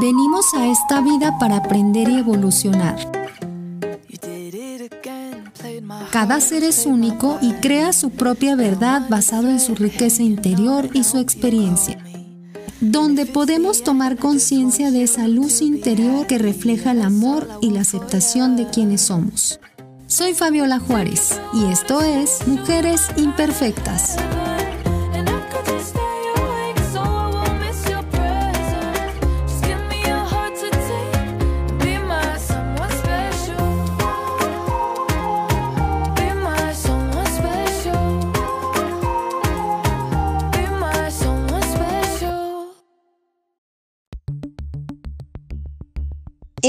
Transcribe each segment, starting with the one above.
Venimos a esta vida para aprender y evolucionar. Cada ser es único y crea su propia verdad basado en su riqueza interior y su experiencia, donde podemos tomar conciencia de esa luz interior que refleja el amor y la aceptación de quienes somos. Soy Fabiola Juárez y esto es Mujeres Imperfectas.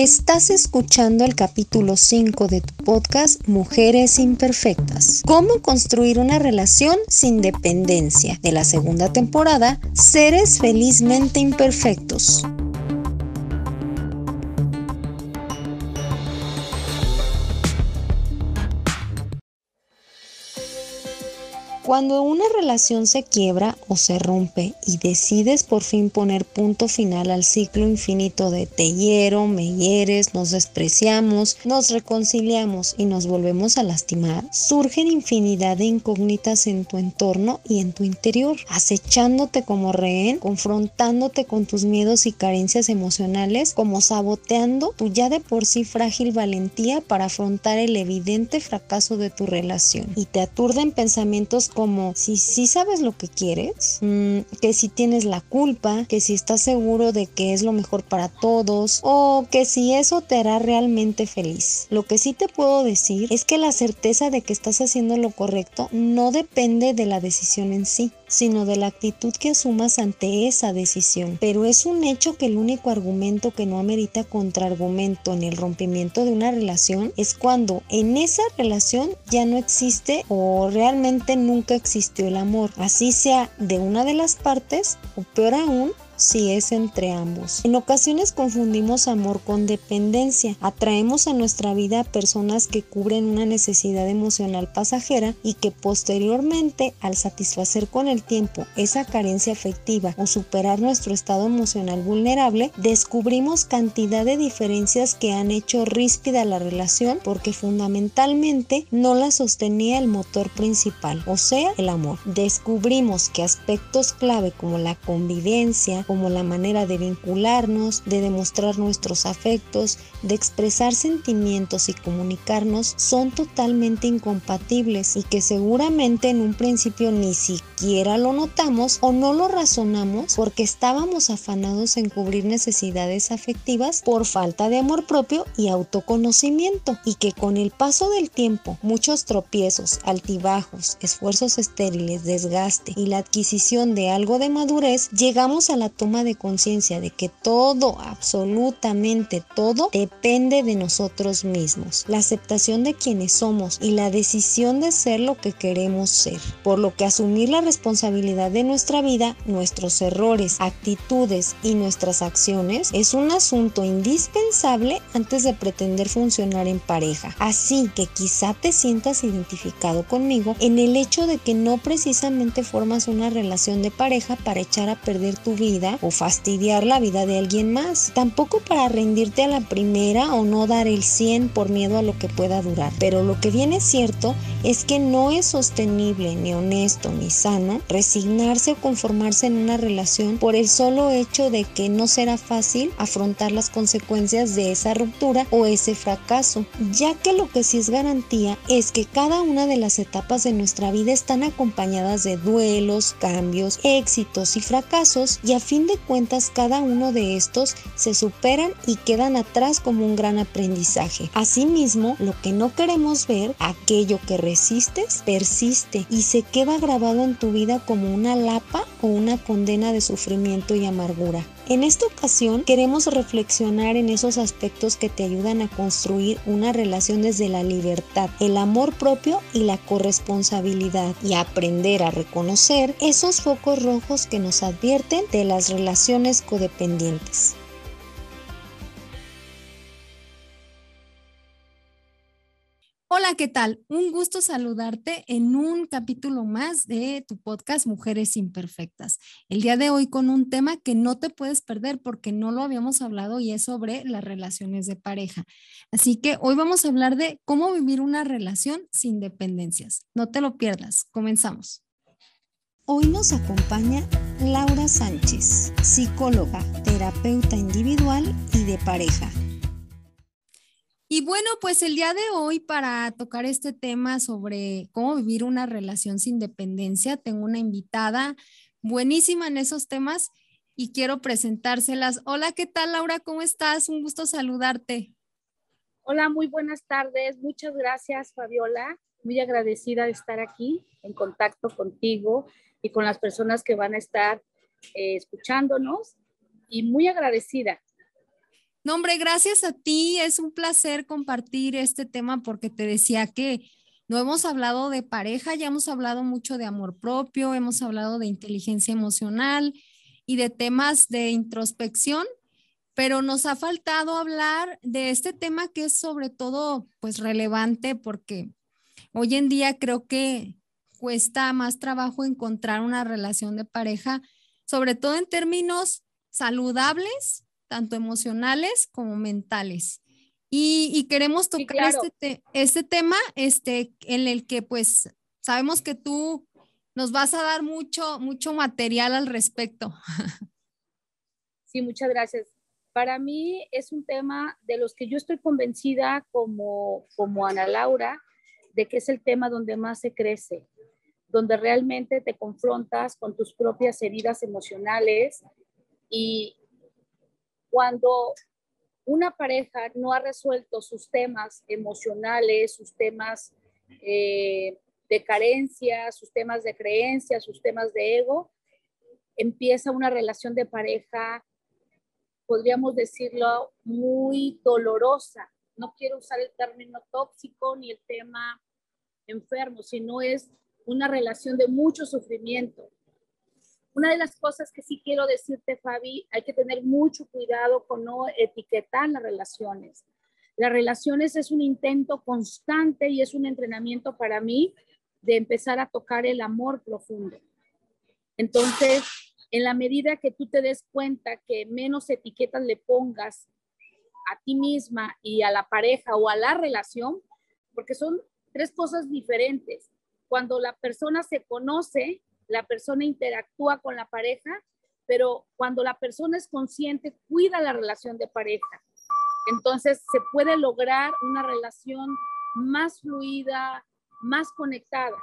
Estás escuchando el capítulo 5 de tu podcast Mujeres Imperfectas. ¿Cómo construir una relación sin dependencia? De la segunda temporada, Seres Felizmente Imperfectos. Cuando una relación se quiebra o se rompe y decides por fin poner punto final al ciclo infinito de te hiero, me hieres, nos despreciamos, nos reconciliamos y nos volvemos a lastimar, surgen infinidad de incógnitas en tu entorno y en tu interior, acechándote como rehén, confrontándote con tus miedos y carencias emocionales, como saboteando tu ya de por sí frágil valentía para afrontar el evidente fracaso de tu relación. Y te aturden pensamientos como si sí sabes lo que quieres, mm, que si tienes la culpa, que si estás seguro de que es lo mejor para todos o que si eso te hará realmente feliz. Lo que sí te puedo decir es que la certeza de que estás haciendo lo correcto no depende de la decisión en sí sino de la actitud que asumas ante esa decisión. Pero es un hecho que el único argumento que no amerita contraargumento en el rompimiento de una relación es cuando en esa relación ya no existe o realmente nunca existió el amor, así sea de una de las partes o peor aún si es entre ambos. En ocasiones confundimos amor con dependencia. Atraemos a nuestra vida personas que cubren una necesidad emocional pasajera y que posteriormente, al satisfacer con el tiempo esa carencia afectiva o superar nuestro estado emocional vulnerable, descubrimos cantidad de diferencias que han hecho ríspida la relación porque fundamentalmente no la sostenía el motor principal, o sea, el amor. Descubrimos que aspectos clave como la convivencia, como la manera de vincularnos, de demostrar nuestros afectos, de expresar sentimientos y comunicarnos son totalmente incompatibles y que seguramente en un principio ni siquiera lo notamos o no lo razonamos porque estábamos afanados en cubrir necesidades afectivas por falta de amor propio y autoconocimiento y que con el paso del tiempo muchos tropiezos, altibajos, esfuerzos estériles, desgaste y la adquisición de algo de madurez llegamos a la toma de conciencia de que todo, absolutamente todo, depende de nosotros mismos. La aceptación de quienes somos y la decisión de ser lo que queremos ser. Por lo que asumir la responsabilidad de nuestra vida, nuestros errores, actitudes y nuestras acciones es un asunto indispensable antes de pretender funcionar en pareja. Así que quizá te sientas identificado conmigo en el hecho de que no precisamente formas una relación de pareja para echar a perder tu vida o fastidiar la vida de alguien más. Tampoco para rendirte a la primera o no dar el 100 por miedo a lo que pueda durar. Pero lo que viene cierto es que no es sostenible, ni honesto, ni sano resignarse o conformarse en una relación por el solo hecho de que no será fácil afrontar las consecuencias de esa ruptura o ese fracaso, ya que lo que sí es garantía es que cada una de las etapas de nuestra vida están acompañadas de duelos, cambios, éxitos y fracasos y a fin de cuentas cada uno de estos se superan y quedan atrás como un gran aprendizaje. Asimismo, lo que no queremos ver, aquello que resistes, persiste y se queda grabado en tu vida como una lapa o una condena de sufrimiento y amargura. En esta ocasión queremos reflexionar en esos aspectos que te ayudan a construir una relación desde la libertad, el amor propio y la corresponsabilidad y aprender a reconocer esos focos rojos que nos advierten de las relaciones codependientes. Hola ¿qué tal? Un gusto saludarte en un capítulo más de tu podcast Mujeres Imperfectas. El día de hoy con un tema que no te puedes perder porque no lo habíamos hablado y es sobre las relaciones de pareja. Así que hoy vamos a hablar de cómo vivir una relación sin dependencias. No te lo pierdas. Comenzamos. Hoy nos acompaña Laura Sánchez, psicóloga, terapeuta individual y de pareja y bueno, pues el día de hoy para tocar este tema sobre cómo vivir una relación sin dependencia, tengo una invitada buenísima en esos temas y quiero presentárselas. Hola, ¿qué tal Laura? ¿Cómo estás? Un gusto saludarte. Hola, muy buenas tardes. Muchas gracias, Fabiola. Muy agradecida de estar aquí en contacto contigo y con las personas que van a estar eh, escuchándonos y muy agradecida no, hombre, gracias a ti. Es un placer compartir este tema porque te decía que no hemos hablado de pareja, ya hemos hablado mucho de amor propio, hemos hablado de inteligencia emocional y de temas de introspección, pero nos ha faltado hablar de este tema que es sobre todo pues relevante porque hoy en día creo que cuesta más trabajo encontrar una relación de pareja, sobre todo en términos saludables tanto emocionales como mentales. Y, queremos tocar este, este tema este, en el que pues sabemos que tú nos vas a dar mucho, mucho material al respecto. Sí, muchas gracias. Para mí es un tema de los que yo estoy convencida como, como Ana Laura, de que es el tema donde más se crece, donde realmente te confrontas con tus propias heridas emocionales y, cuando una pareja no ha resuelto sus temas emocionales, sus temas eh, de carencia, sus temas de creencia, sus temas de ego, empieza una relación de pareja, podríamos decirlo, muy dolorosa. No quiero usar el término tóxico ni el tema enfermo, sino es una relación de mucho sufrimiento. Una de las cosas que sí quiero decirte, Fabi, hay que tener mucho cuidado con no etiquetar las relaciones. Las relaciones es un intento constante y es un entrenamiento para mí de empezar a tocar el amor profundo. Entonces, en la medida que tú te des cuenta que menos etiquetas le pongas a ti misma y a la pareja o a la relación, porque son tres cosas diferentes. Cuando la persona se conoce, la persona interactúa con la pareja, pero cuando la persona es consciente, cuida la relación de pareja. Entonces se puede lograr una relación más fluida, más conectada,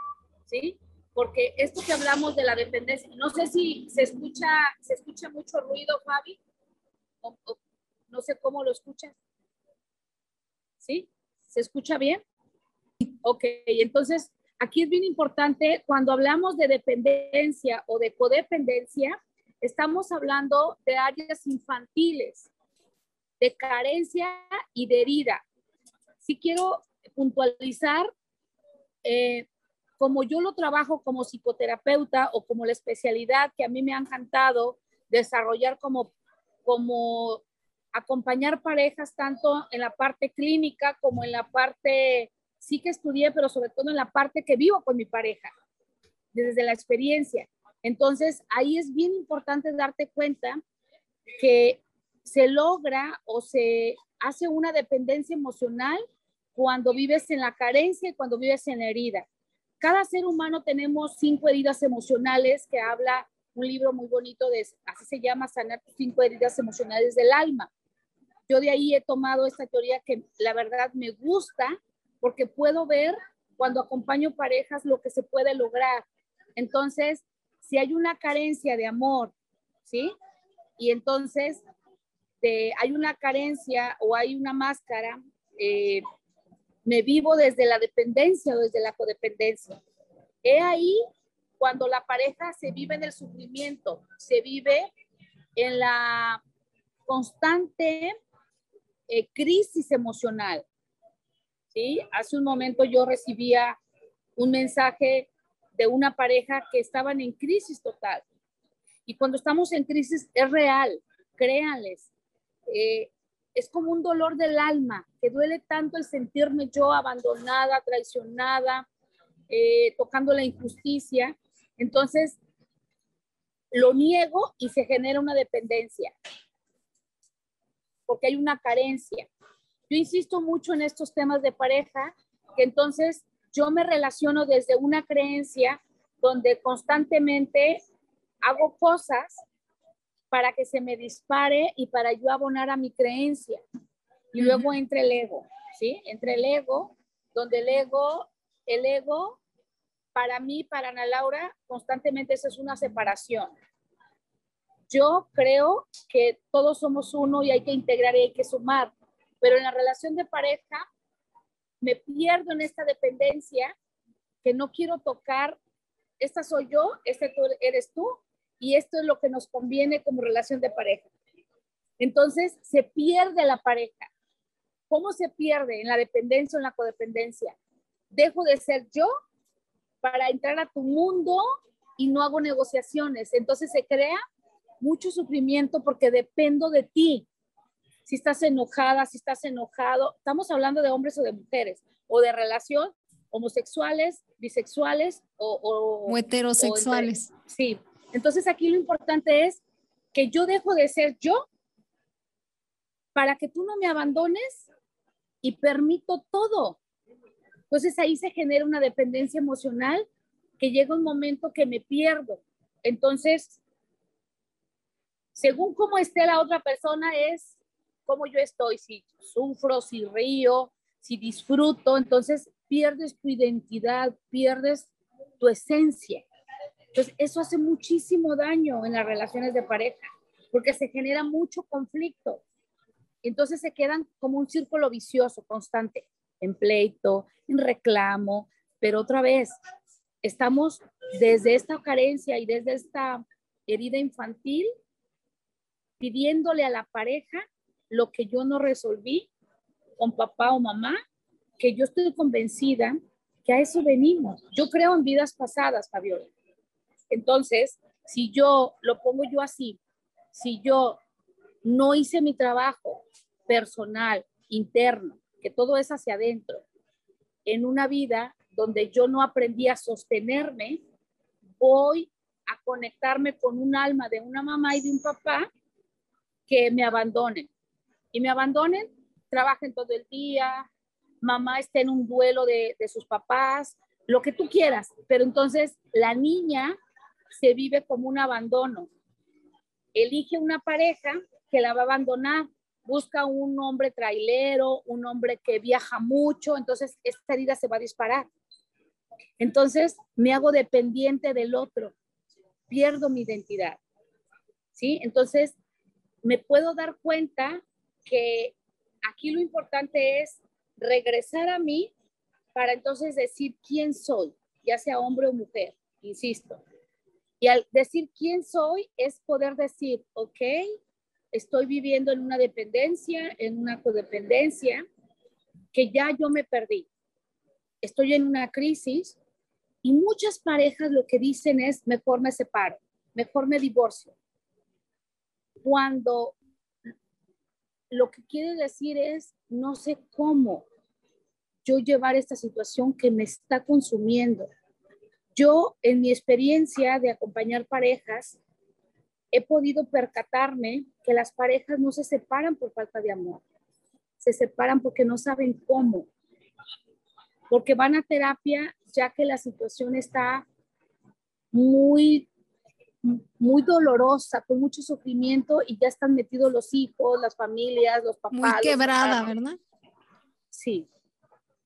¿sí? Porque esto que hablamos de la dependencia, no sé si se escucha, se escucha mucho ruido, Fabi, no sé cómo lo escuchas. ¿Sí? ¿Se escucha bien? Ok, entonces Aquí es bien importante, cuando hablamos de dependencia o de codependencia, estamos hablando de áreas infantiles, de carencia y de herida. Si quiero puntualizar, eh, como yo lo trabajo como psicoterapeuta o como la especialidad que a mí me ha encantado desarrollar como, como acompañar parejas tanto en la parte clínica como en la parte sí que estudié, pero sobre todo en la parte que vivo con mi pareja, desde la experiencia. Entonces, ahí es bien importante darte cuenta que se logra o se hace una dependencia emocional cuando vives en la carencia y cuando vives en la herida. Cada ser humano tenemos cinco heridas emocionales que habla un libro muy bonito de, así se llama, sanar tus cinco heridas emocionales del alma. Yo de ahí he tomado esta teoría que la verdad me gusta porque puedo ver cuando acompaño parejas lo que se puede lograr. Entonces, si hay una carencia de amor, ¿sí? Y entonces hay una carencia o hay una máscara, eh, me vivo desde la dependencia o desde la codependencia. He ahí cuando la pareja se vive en el sufrimiento, se vive en la constante eh, crisis emocional. Hace un momento yo recibía un mensaje de una pareja que estaban en crisis total. Y cuando estamos en crisis es real, créanles. Eh, es como un dolor del alma, que duele tanto el sentirme yo abandonada, traicionada, eh, tocando la injusticia. Entonces, lo niego y se genera una dependencia, porque hay una carencia. Yo insisto mucho en estos temas de pareja, que entonces yo me relaciono desde una creencia donde constantemente hago cosas para que se me dispare y para yo abonar a mi creencia. Y luego entre el ego, ¿sí? Entre el ego, donde el ego, el ego, para mí, para Ana Laura, constantemente eso es una separación. Yo creo que todos somos uno y hay que integrar y hay que sumar, pero en la relación de pareja me pierdo en esta dependencia que no quiero tocar. Esta soy yo, este eres tú, y esto es lo que nos conviene como relación de pareja. Entonces, se pierde la pareja. ¿Cómo se pierde? En la dependencia o en la codependencia. Dejo de ser yo para entrar a tu mundo y no hago negociaciones. Entonces se crea mucho sufrimiento porque dependo de ti. Si estás enojada, si estás enojado, estamos hablando de hombres o de mujeres, o de relación homosexuales, bisexuales o, o, heterosexuales. sí, entonces aquí lo importante es que yo dejo de ser yo para que tú no me abandones y permito todo. Entonces ahí se genera una dependencia emocional que llega un momento que me pierdo. Entonces, según cómo esté la otra persona es cómo yo estoy, si sufro, si río, si disfruto, entonces pierdes tu identidad, pierdes tu esencia. Entonces, eso hace muchísimo daño en las relaciones de pareja, porque se genera mucho conflicto. Entonces se quedan como un círculo vicioso constante, en pleito, en reclamo, pero otra vez, estamos desde esta carencia y desde esta herida infantil pidiéndole a la pareja lo que yo no resolví con papá o mamá, que yo estoy convencida que a eso venimos. Yo creo en vidas pasadas, Fabiola. Entonces, si yo lo pongo yo así, si yo no hice mi trabajo personal, interno, que todo es hacia adentro, en una vida donde yo no aprendí a sostenerme, voy a conectarme con un alma de una mamá y de un papá que me abandonen. Y me abandonen, trabajen todo el día, mamá esté en un duelo de, de sus papás, lo que tú quieras, pero entonces la niña se vive como un abandono. Elige una pareja que la va a abandonar, busca un hombre trailero, un hombre que viaja mucho, entonces esta herida se va a disparar. Entonces me hago dependiente del otro, pierdo mi identidad. ¿Sí? Entonces me puedo dar cuenta que aquí lo importante es regresar a mí para entonces decir quién soy, ya sea hombre o mujer, insisto. Y al decir quién soy es poder decir, ok, estoy viviendo en una dependencia, en una codependencia, que ya yo me perdí. Estoy en una crisis y muchas parejas lo que dicen es, mejor me separo, mejor me divorcio. Cuando lo que quiere decir es, no sé cómo yo llevar esta situación que me está consumiendo. Yo, en mi experiencia de acompañar parejas, he podido percatarme que las parejas no se separan por falta de amor, se separan porque no saben cómo, porque van a terapia ya que la situación está muy muy dolorosa, con mucho sufrimiento y ya están metidos los hijos, las familias, los papás. Muy quebrada, ¿verdad? Sí.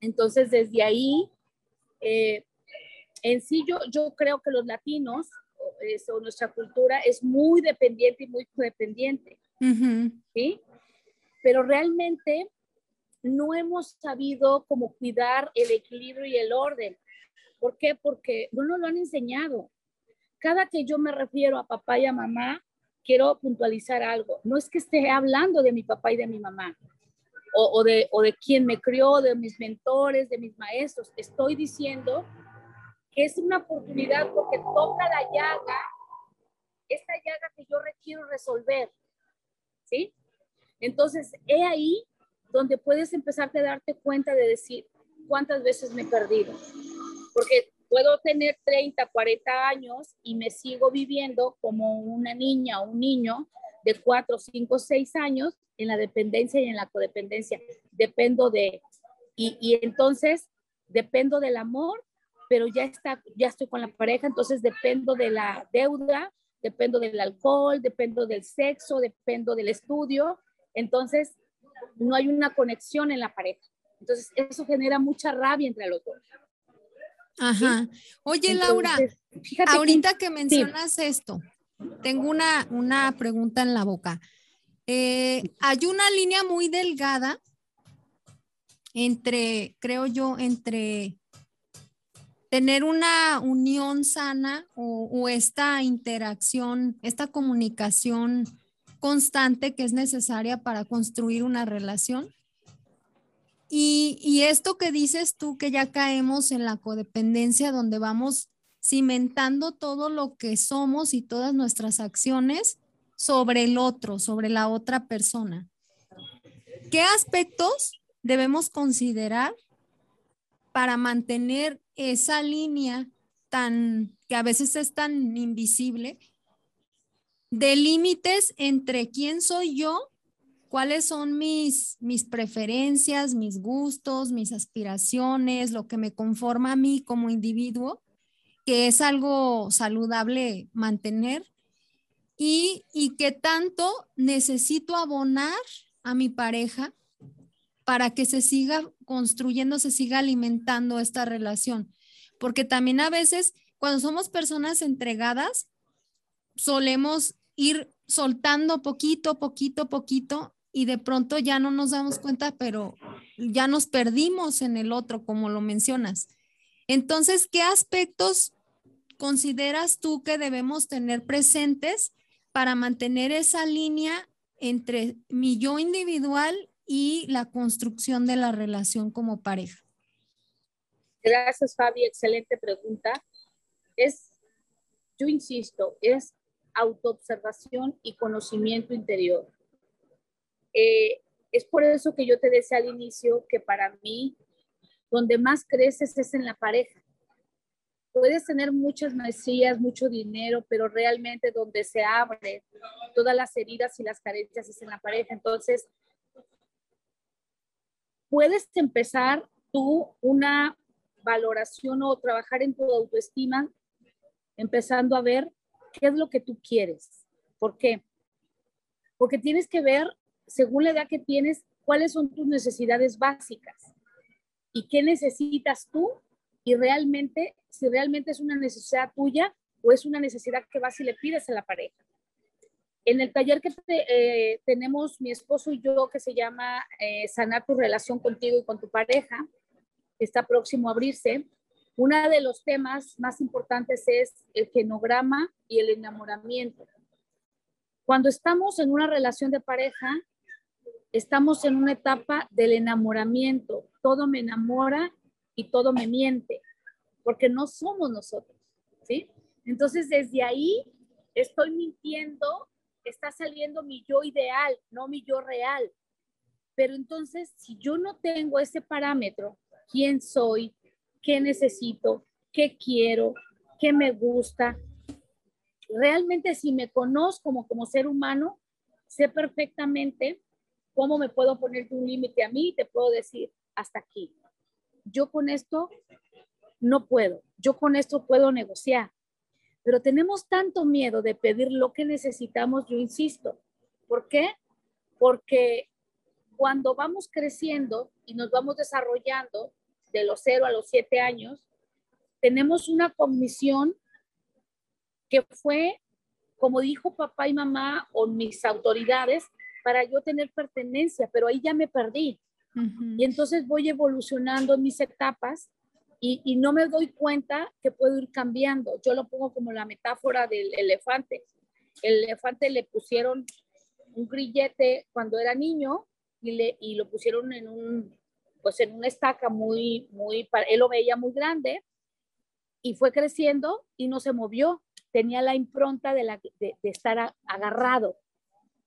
Entonces, desde ahí, eh, en sí yo, yo creo que los latinos o nuestra cultura es muy dependiente y muy codependiente, ¿sí? Pero realmente no hemos sabido cómo cuidar el equilibrio y el orden. ¿Por qué? Porque no nos lo han enseñado. Cada que yo me refiero a papá y a mamá, quiero puntualizar algo. No es que esté hablando de mi papá y de mi mamá, o, de, o quien me crió, de mis mentores, de mis maestros. Estoy diciendo que es una oportunidad porque toca la llaga, esta llaga que yo requiero resolver, ¿sí? Entonces, he ahí donde puedes empezarte a darte cuenta de decir cuántas veces me he perdido. Porque puedo tener 30, 40 años y me sigo viviendo como una niña o un niño de 4, 5, 6 años en la dependencia y en la codependencia. Dependo de, y, y entonces dependo del amor, pero ya está, ya estoy con la pareja, entonces dependo de la deuda, dependo del alcohol, dependo del sexo, dependo del estudio, entonces no hay una conexión en la pareja. Entonces eso genera mucha rabia entre los dos. Ajá. Oye, Laura, ahorita que, mencionas esto, tengo una, una pregunta en la boca. Eh, hay una línea muy delgada entre, creo yo, entre tener una unión sana o, esta interacción, esta comunicación constante que es necesaria para construir una relación. Y, esto que dices tú, que ya caemos en la codependencia, donde vamos cimentando todo lo que somos y todas nuestras acciones sobre el otro, sobre la otra persona. ¿Qué aspectos debemos considerar para mantener esa línea tan que a veces es tan invisible de límites entre quién soy yo, cuáles son mis mis preferencias, mis gustos, mis aspiraciones, lo que me conforma a mí como individuo, que es algo saludable mantener y, y que tanto necesito abonar a mi pareja para que se siga construyendo, se siga alimentando esta relación. Porque también a veces cuando somos personas entregadas, solemos ir soltando poquito, poquito, poquito y de pronto ya no nos damos cuenta, pero ya nos perdimos en el otro, como lo mencionas. Entonces, ¿qué aspectos consideras tú que debemos tener presentes para mantener esa línea entre mi yo individual y la construcción de la relación como pareja? Gracias, Fabi. Excelente pregunta. Es, yo insisto, es autoobservación y conocimiento interior. Eh, es por eso que yo te decía al inicio que para mí, donde más creces es en la pareja. Puedes tener muchas maestrías, mucho dinero, pero realmente donde se abre todas las heridas y las carencias es en la pareja. Entonces, puedes empezar tú una valoración o trabajar en tu autoestima, empezando a ver qué es lo que tú quieres. ¿Por qué? Porque tienes que ver, según la edad que tienes, cuáles son tus necesidades básicas y qué necesitas tú y realmente, si realmente es una necesidad tuya o es una necesidad que vas y le pides a la pareja. En el taller que eh, tenemos mi esposo y yo, que se llama eh, Sanar tu relación contigo y con tu pareja, está próximo a abrirse, uno de los temas más importantes es el genograma y el enamoramiento. Cuando estamos en una relación de pareja, estamos en una etapa del enamoramiento. Todo me enamora y todo me miente, porque no somos nosotros, ¿sí? Entonces, desde ahí estoy mintiendo está saliendo mi yo ideal, no mi yo real. Pero entonces, si yo no tengo ese parámetro, quién soy, qué necesito, qué quiero, qué me gusta, realmente si me conozco como, como ser humano, sé perfectamente cómo me puedo poner un límite a mí te puedo decir, hasta aquí. Yo con esto no puedo, yo con esto puedo negociar, pero tenemos tanto miedo de pedir lo que necesitamos, yo insisto. ¿Por qué? Porque cuando vamos creciendo y nos vamos desarrollando de los 0 a los 7 años, tenemos una comisión que fue, como dijo papá y mamá o mis autoridades, para yo tener pertenencia, pero ahí ya me perdí. Y entonces voy evolucionando en mis etapas y, no me doy cuenta que puedo ir cambiando. Yo lo pongo como la metáfora del elefante. El elefante le pusieron un grillete cuando era niño y, le, y lo pusieron en un, pues en una estaca muy, muy, él lo veía muy grande y fue creciendo y no se movió. Tenía la impronta de, la, de, de estar agarrado.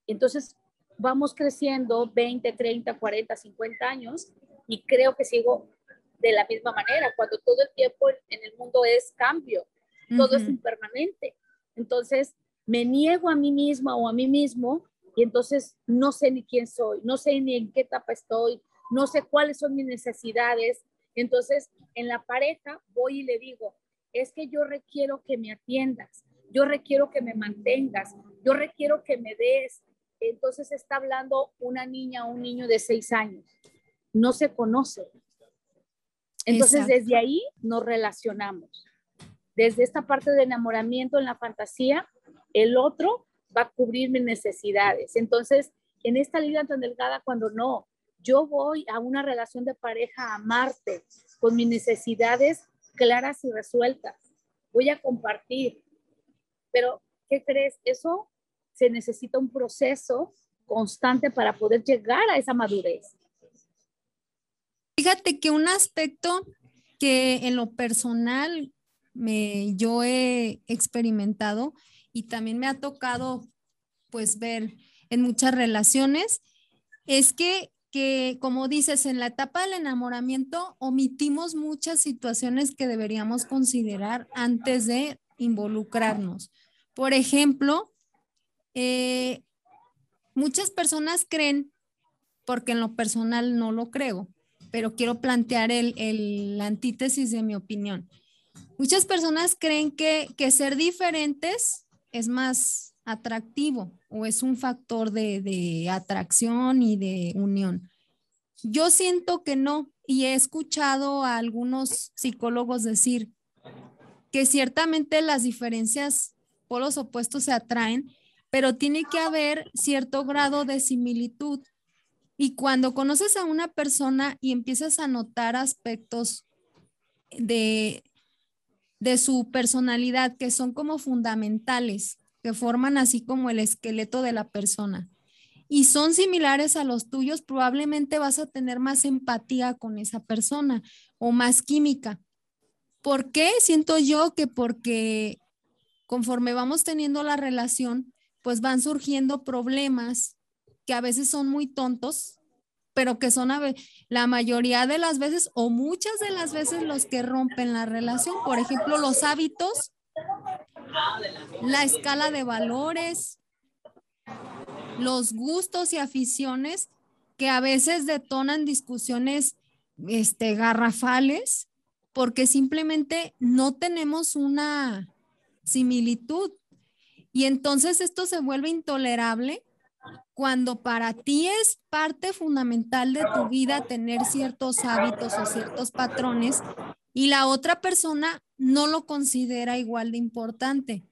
Entonces, vamos creciendo 20, 30, 40, 50 años y creo que sigo de la misma manera, cuando todo el tiempo en el mundo es cambio, todo es impermanente. Entonces, me niego a mí misma o a mí mismo y entonces no sé ni quién soy, no sé ni en qué etapa estoy, no sé cuáles son mis necesidades. Entonces, en la pareja voy y le digo, es que yo requiero que me atiendas, yo requiero que me mantengas, yo requiero que me des. Entonces está hablando una niña o un niño de seis años. No se conoce. Entonces desde ahí nos relacionamos. Desde esta parte de enamoramiento en la fantasía, el otro va a cubrir mis necesidades. Entonces, en esta línea tan delgada, cuando no, yo voy a una relación de pareja a amarte con mis necesidades claras y resueltas. Voy a compartir. Pero, ¿qué crees? Eso se necesita un proceso constante para poder llegar a esa madurez. Fíjate que un aspecto que en lo personal me, yo he experimentado y también me ha tocado pues ver en muchas relaciones es que que, como dices, en la etapa del enamoramiento omitimos muchas situaciones que deberíamos considerar antes de involucrarnos. Por ejemplo, eh, muchas personas creen, porque en lo personal no lo creo, pero quiero plantear el, el, la antítesis de mi opinión. Muchas personas creen que, que ser diferentes es más atractivo o es un factor de, de, atracción y de unión. Yo siento que no y he escuchado a algunos psicólogos decir que ciertamente las diferencias por los opuestos se atraen, pero tiene que haber cierto grado de similitud y cuando conoces a una persona y empiezas a notar aspectos de, de su personalidad que son como fundamentales, que forman así como el esqueleto de la persona y son similares a los tuyos, probablemente vas a tener más empatía con esa persona o más química. ¿Por qué? Siento yo que porque conforme vamos teniendo la relación, pues van surgiendo problemas que a veces son muy tontos, pero que son la mayoría de las veces o muchas de las veces los que rompen la relación. Por ejemplo, los hábitos, la escala de valores, los gustos y aficiones que a veces detonan discusiones este, garrafales porque simplemente no tenemos una similitud. Y entonces esto se vuelve intolerable cuando para ti es parte fundamental de tu vida tener ciertos hábitos o ciertos patrones y la otra persona no lo considera igual de importante.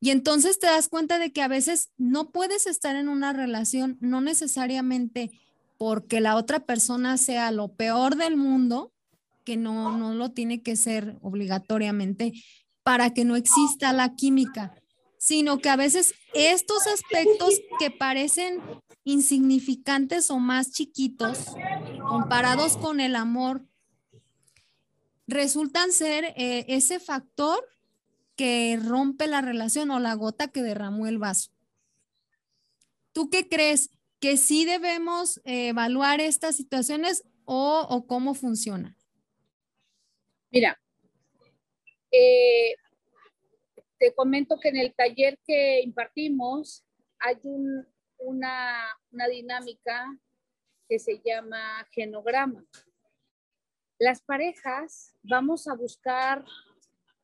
Y entonces te das cuenta de que a veces no puedes estar en una relación, no necesariamente porque la otra persona sea lo peor del mundo, que no, no lo tiene que ser obligatoriamente para que no exista la química, sino que a veces estos aspectos que parecen insignificantes o más chiquitos comparados con el amor, resultan ser eh, ese factor que rompe la relación o la gota que derramó el vaso. ¿Tú qué crees? ¿Que sí debemos eh, evaluar estas situaciones o, cómo funciona? Mira, eh, te comento que en el taller que impartimos hay una, dinámica que se llama genograma. Las parejas vamos a buscar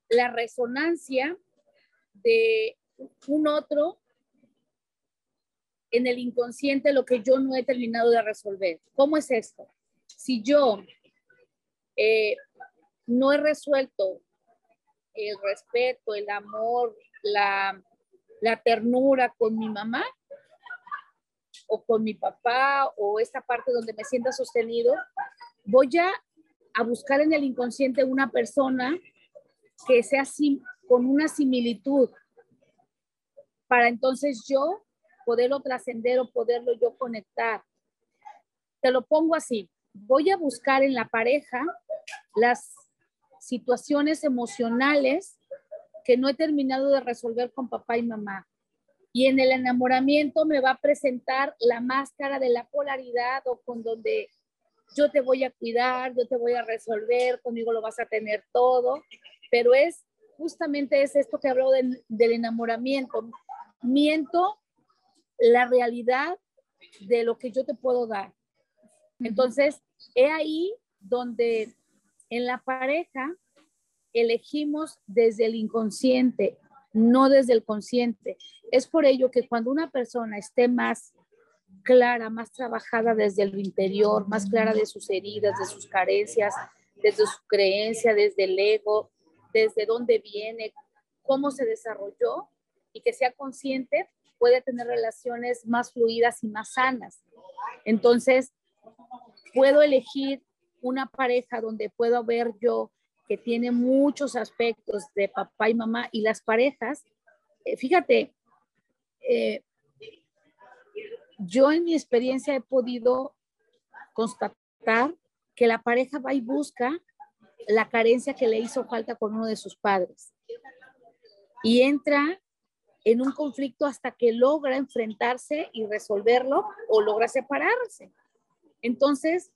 la resonancia de un otro en el inconsciente lo que yo no he terminado de resolver. ¿Cómo es esto? Si yo eh, no he resuelto el respeto, el amor, la, ternura con mi mamá o con mi papá o esta parte donde me sienta sostenido, voy a, a buscar en el inconsciente una persona que sea así, con una similitud para entonces yo poderlo trascender o poderlo yo conectar. Te lo pongo así, voy a buscar en la pareja las situaciones emocionales que no he terminado de resolver con papá y mamá. Y en el enamoramiento me va a presentar la máscara de la polaridad o con donde yo te voy a cuidar, yo te voy a resolver, conmigo lo vas a tener todo, pero es justamente es esto que hablo del enamoramiento. Miento la realidad de lo que yo te puedo dar. Entonces, he ahí donde en la pareja elegimos desde el inconsciente, no desde el consciente. Es por ello que cuando una persona esté más clara, más trabajada desde el interior, más clara de sus heridas, de sus carencias, desde su creencia, desde el ego, desde dónde viene, cómo se desarrolló y que sea consciente, puede tener relaciones más fluidas y más sanas. Entonces, puedo elegir una pareja donde puedo ver yo que tiene muchos aspectos de papá y mamá y las parejas, eh, fíjate, eh, yo en mi experiencia he podido constatar que la pareja va y busca la carencia que le hizo falta con uno de sus padres y entra en un conflicto hasta que logra enfrentarse y resolverlo o logra separarse. Entonces,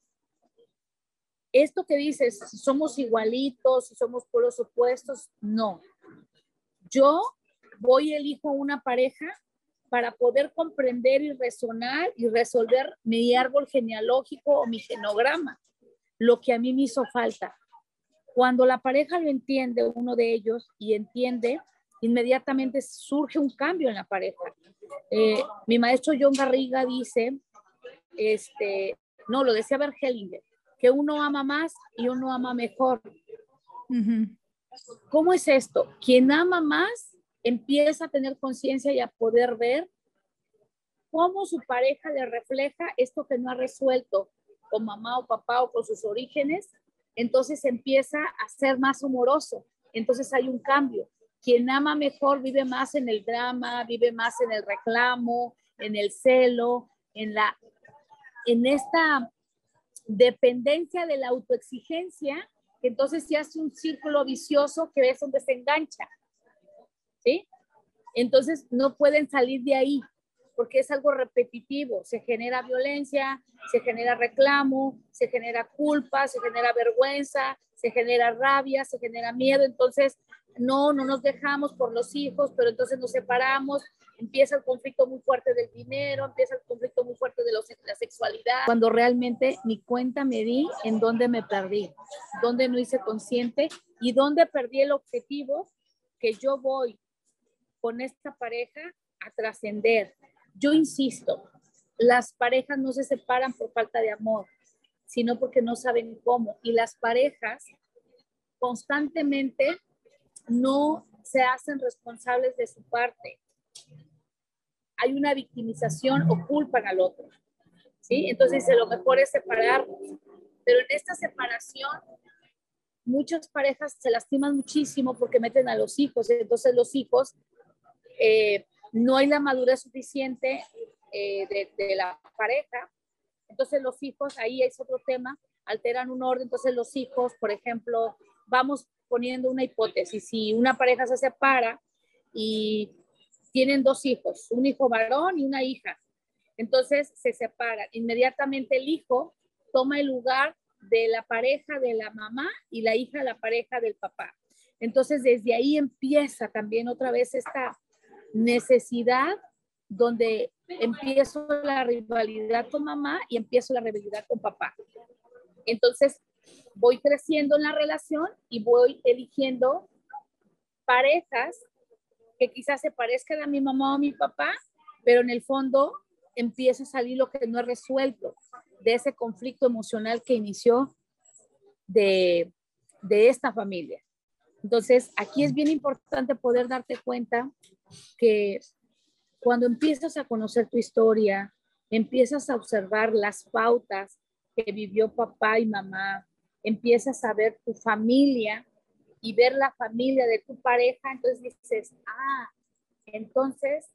esto que dices, somos igualitos, si somos pueblos opuestos, no. Yo voy elijo una pareja para poder comprender y resonar y resolver mi árbol genealógico o mi genograma, lo que a mí me hizo falta. Cuando la pareja lo entiende, uno de ellos, y entiende, inmediatamente surge un cambio en la pareja. Eh, mi maestro John Garriga dice, este, no, lo decía Bergelinger, que uno ama más y uno ama mejor. ¿Cómo es esto? Quien ama más empieza a tener conciencia y a poder ver cómo su pareja le refleja esto que no ha resuelto con mamá o papá o con sus orígenes, entonces empieza a ser más humoroso. Entonces hay un cambio. Quien ama mejor vive más en el drama, vive más en el reclamo, en el celo, en la en esta dependencia de la autoexigencia, entonces se hace un círculo vicioso que es donde se engancha. ¿Sí? Entonces no pueden salir de ahí porque es algo repetitivo, se genera violencia, se genera reclamo, se genera culpa, se genera vergüenza, se genera rabia, se genera miedo, entonces no, no nos dejamos por los hijos, pero entonces nos separamos, empieza el conflicto muy fuerte del dinero, empieza el conflicto muy fuerte de, la sexualidad, cuando realmente mi cuenta me di en dónde me perdí, dónde no hice consciente y dónde perdí el objetivo que yo voy con esta pareja a trascender. Yo insisto, las parejas no se separan por falta de amor, sino porque no saben cómo. Y las parejas constantemente no se hacen responsables de su parte. Hay una victimización o culpan al otro. ¿sí? Entonces lo mejor es separarnos. Pero en esta separación, muchas parejas se lastiman muchísimo porque meten a los hijos. Entonces los hijos, eh, no hay la madurez suficiente eh, de, de la pareja. Entonces los hijos, ahí es otro tema, alteran un orden. Entonces los hijos, por ejemplo, vamos poniendo una hipótesis, si una pareja se separa y tienen dos hijos, un hijo varón y una hija, entonces se separan. Inmediatamente el hijo toma el lugar de la pareja de la mamá y la hija la pareja del papá. Entonces desde ahí empieza también otra vez esta necesidad donde empiezo la rivalidad con mamá y empiezo la rivalidad con papá. Entonces, voy creciendo en la relación y voy eligiendo parejas quizás se parezcan a mi mamá o a mi papá, pero en el fondo empieza a salir lo que no he resuelto de ese conflicto emocional que inició de, de esta familia. Entonces, aquí es bien importante poder darte cuenta que cuando empiezas a conocer tu historia, empiezas a observar las pautas que vivió papá y mamá, empiezas a ver tu familia y ver la familia de tu pareja, entonces dices, ah, entonces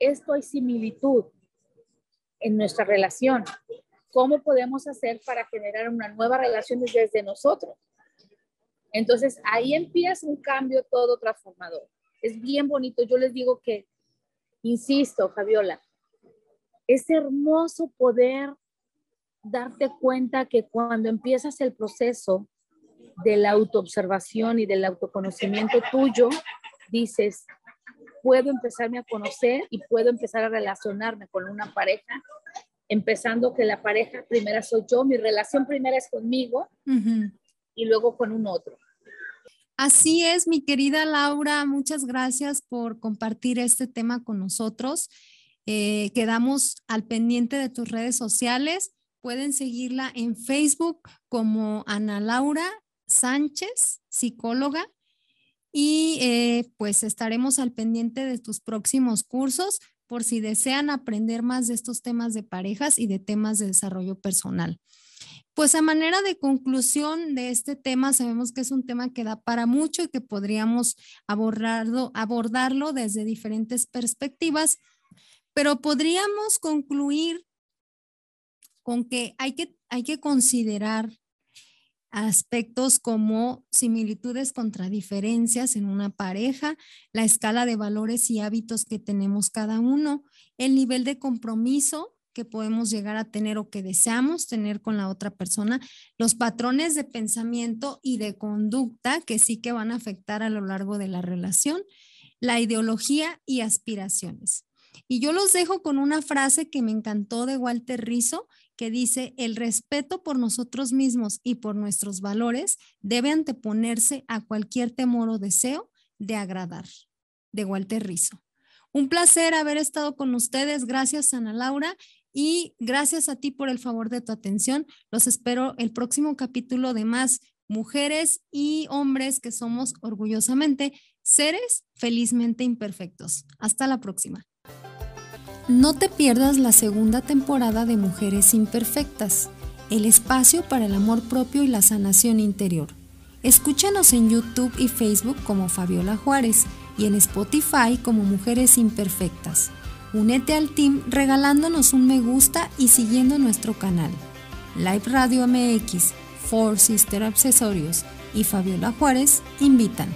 esto hay similitud en nuestra relación. ¿Cómo podemos hacer para generar una nueva relación desde nosotros? Entonces ahí empieza un cambio todo transformador. Es bien bonito. Yo les digo que Insisto, Fabiola, es hermoso poder darte cuenta que cuando empiezas el proceso de la autoobservación y del autoconocimiento tuyo, dices, puedo empezarme a conocer y puedo empezar a relacionarme con una pareja, empezando que la pareja primera soy yo, mi relación primera es conmigo y luego con un otro. Así es, mi querida Laura, muchas gracias por compartir este tema con nosotros. Eh, quedamos al pendiente de tus redes sociales. Pueden seguirla en Facebook como Ana Laura Sánchez, psicóloga, y eh, pues estaremos al pendiente de tus próximos cursos por si desean aprender más de estos temas de parejas y de temas de desarrollo personal. Pues a manera de conclusión de este tema, sabemos que es un tema que da para mucho y que podríamos abordarlo, abordarlo desde diferentes perspectivas, pero podríamos concluir con que hay que, hay que considerar aspectos como similitudes contra diferencias en una pareja, la escala de valores y hábitos que tenemos cada uno, el nivel de compromiso que podemos llegar a tener o que deseamos tener con la otra persona, los patrones de pensamiento y de conducta que sí que van a afectar a lo largo de la relación, la ideología y aspiraciones. Y yo los dejo con una frase que me encantó de Walter Rizzo, que dice, el respeto por nosotros mismos y por nuestros valores debe anteponerse a cualquier temor o deseo de agradar, de Walter Rizzo. Un placer haber estado con ustedes. Gracias, Ana Laura. Y gracias a ti por el favor de tu atención. Los espero el próximo capítulo de más mujeres y hombres que somos orgullosamente seres felizmente imperfectos. Hasta la próxima. No te pierdas la segunda temporada de Mujeres Imperfectas, el espacio para el amor propio y la sanación interior. Escúchanos en YouTube y Facebook como Fabiola Juárez y en Spotify como Mujeres Imperfectas. Únete al team regalándonos un me gusta y siguiendo nuestro canal. Live Radio MX, Four Sister Accesorios y Fabiola Juárez invitan.